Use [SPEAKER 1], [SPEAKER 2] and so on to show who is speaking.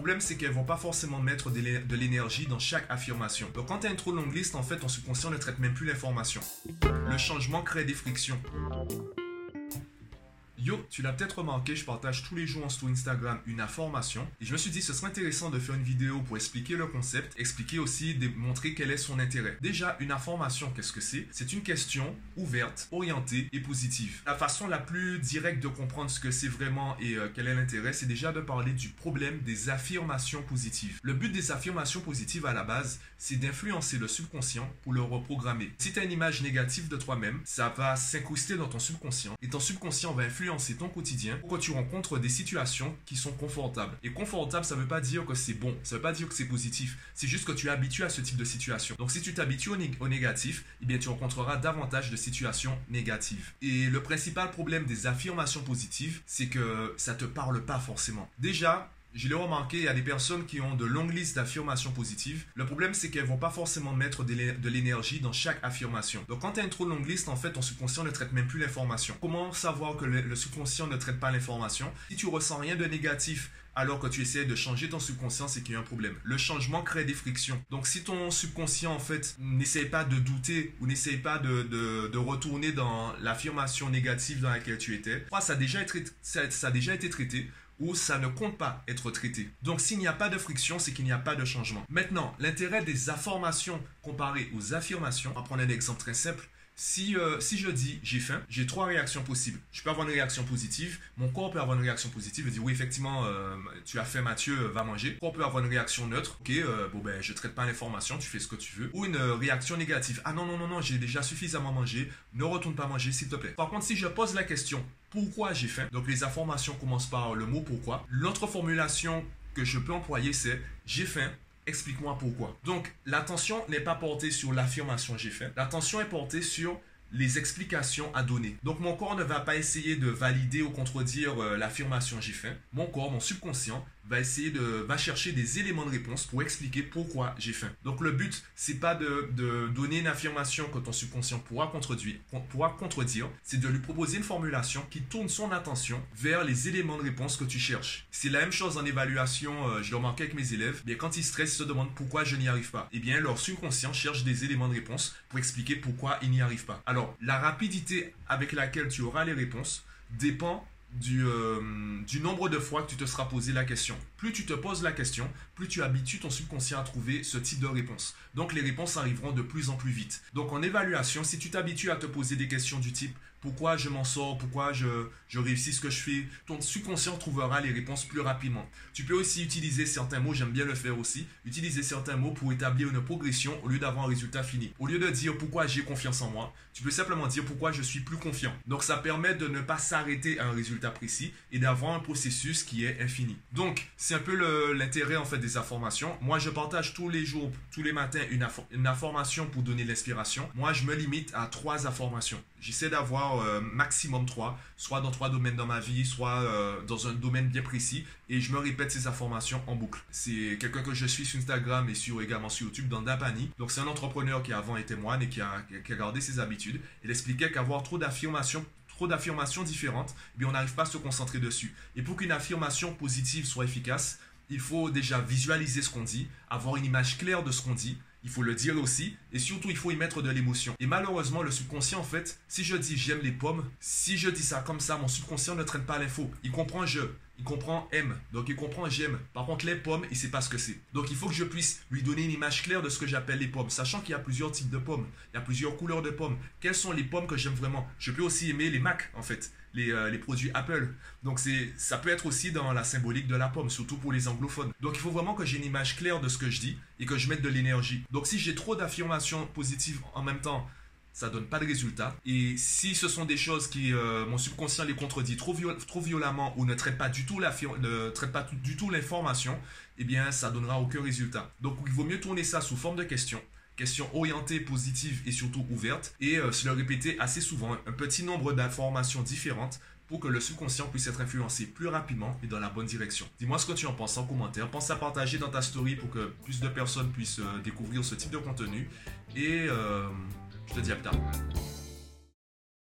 [SPEAKER 1] problème, c'est qu'elles vont pas forcément mettre de l'énergie dans chaque affirmation. Donc quand tu as une trop longue liste, en fait, ton subconscient ne traite même plus l'information. Le changement crée des frictions. Yo, tu l'as peut-être remarqué, je partage tous les jours sur Instagram une information et je me suis dit ce serait intéressant de faire une vidéo pour expliquer le concept, expliquer aussi, démontrer quel est son intérêt. Déjà, une information, qu'est-ce que c'est? C'est une question ouverte, orientée et positive. La façon la plus directe de comprendre ce que c'est vraiment et euh, quel est l'intérêt, c'est déjà de parler du problème des affirmations positives. Le but des affirmations positives à la base, c'est d'influencer le subconscient pour le reprogrammer. Si tu as une image négative de toi-même, ça va s'incruster dans ton subconscient et ton subconscient va influencer c'est ton quotidien quand tu rencontres des situations qui sont confortables. Et confortable, ça veut pas dire que c'est bon, ça veut pas dire que c'est positif. C'est juste que tu es habitué à ce type de situation. Donc si tu t'habitues au, négatif, eh bien tu rencontreras davantage de situations négatives. Et le principal problème des affirmations positives, c'est que ça te parle pas forcément. Déjà, je l'ai remarqué, il y a des personnes qui ont de longues listes d'affirmations positives. Le problème, c'est qu'elles vont pas forcément mettre de l'énergie dans chaque affirmation. Donc, quand tu as une trop longue liste, en fait, ton subconscient ne traite même plus l'information. Comment savoir que le, subconscient ne traite pas l'information? Si tu ressens rien de négatif alors que tu essaies de changer ton subconscient, c'est qu'il y a un problème. Le changement crée des frictions. Donc si ton subconscient, en fait, n'essaye pas de douter ou n'essaye pas de, retourner dans l'affirmation négative dans laquelle tu étais, ça déjà ça a déjà été traité où ça ne compte pas être traité. Donc s'il n'y a pas de friction, c'est qu'il n'y a pas de changement. Maintenant, l'intérêt des informations comparées aux affirmations, on va prendre un exemple très simple. Si, euh, si je dis j'ai faim, j'ai trois réactions possibles. Je peux avoir une réaction positive, mon corps peut avoir une réaction positive et dire oui effectivement euh, tu as faim Mathieu, euh, va manger. Mon corps peut avoir une réaction neutre, ok bon ben je traite pas l'information, tu fais ce que tu veux. Ou une réaction négative, ah non non non non j'ai déjà suffisamment mangé, ne retourne pas manger s'il te plaît. Par contre si je pose la question pourquoi j'ai faim, donc les informations commencent par le mot pourquoi. L'autre formulation que je peux employer c'est j'ai faim, explique-moi pourquoi. Donc, l'attention n'est pas portée sur l'affirmation j'ai fait. L'attention est portée sur les explications à donner. Donc mon corps ne va pas essayer de valider ou contredire euh, l'affirmation j'ai fait. Mon corps, mon subconscient va essayer de va chercher des éléments de réponse pour expliquer pourquoi j'ai faim. Donc le but c'est pas de, de, donner une affirmation que ton subconscient pourra contredire, pourra contredire, c'est de lui proposer une formulation qui tourne son attention vers les éléments de réponse que tu cherches. C'est la même chose en évaluation, euh, je le remarque avec mes élèves, bien quand ils stressent, ils se demandent pourquoi je n'y arrive pas. Eh bien leur subconscient cherche des éléments de réponse pour expliquer pourquoi ils n'y arrivent pas. Alors la rapidité avec laquelle tu auras les réponses dépend du, euh, du, nombre de fois que tu te seras posé la question. Plus tu te poses la question, plus tu habitues ton subconscient à trouver ce type de réponse. Donc les réponses arriveront de plus en plus vite. Donc en évaluation, si tu t'habitues à te poser des questions du type pourquoi je m'en sors, pourquoi je, réussis ce que je fais, ton subconscient trouvera les réponses plus rapidement. Tu peux aussi utiliser certains mots, j'aime bien le faire aussi, utiliser certains mots pour établir une progression au lieu d'avoir un résultat fini. Au lieu de dire pourquoi j'ai confiance en moi, tu peux simplement dire pourquoi je suis plus confiant. Donc ça permet de ne pas s'arrêter à un résultat précis et d'avoir un processus qui est infini. Donc c'est un peu l'intérêt en fait des informations. Moi je partage tous les jours, tous les matins une information pour donner l'inspiration. Moi je me limite à trois informations. J'essaie d'avoir euh, maximum trois, soit dans trois domaines dans ma vie, soit euh, dans un domaine bien précis, et je me répète ces informations en boucle. C'est quelqu'un que je suis sur Instagram et sur, également sur YouTube dans Dapani. Donc c'est un entrepreneur qui avant était moine et qui a, gardé ses habitudes. Il expliquait qu'avoir trop d'affirmations trop d'affirmations différentes, eh bien on n'arrive pas à se concentrer dessus. Et pour qu'une affirmation positive soit efficace, il faut déjà visualiser ce qu'on dit, avoir une image claire de ce qu'on dit, il faut le dire aussi, et surtout il faut y mettre de l'émotion. Et malheureusement, le subconscient, en fait, si je dis j'aime les pommes, si je dis ça comme ça, mon subconscient ne traîne pas l'info. Il comprend je, il comprend aime, donc il comprend j'aime. Par contre, les pommes, il sait pas ce que c'est. Donc il faut que je puisse lui donner une image claire de ce que j'appelle les pommes, sachant qu'il y a plusieurs types de pommes, il y a plusieurs couleurs de pommes. Quelles sont les pommes que j'aime vraiment? Je peux aussi aimer les Mac, en fait. Euh, les, produits Apple. Donc c'est, ça peut être aussi dans la symbolique de la pomme, surtout pour les anglophones. Donc il faut vraiment que j'ai une image claire de ce que je dis et que je mette de l'énergie. Donc si j'ai trop d'affirmations positives en même temps, ça donne pas de résultat. Et si ce sont des choses qui, euh, mon subconscient les contredit trop, trop violemment ou ne traite pas du tout ne traite pas du tout l'information, eh bien, ça donnera aucun résultat. Donc, il vaut mieux tourner ça sous forme de question questions orientées, positives et surtout ouvertes, et euh, se le répéter assez souvent, un petit nombre d'informations différentes pour que le subconscient puisse être influencé plus rapidement et dans la bonne direction. Dis-moi ce que tu en penses en commentaire. Pense à partager dans ta story pour que plus de personnes puissent euh, découvrir ce type de contenu. Et je te dis à plus tard.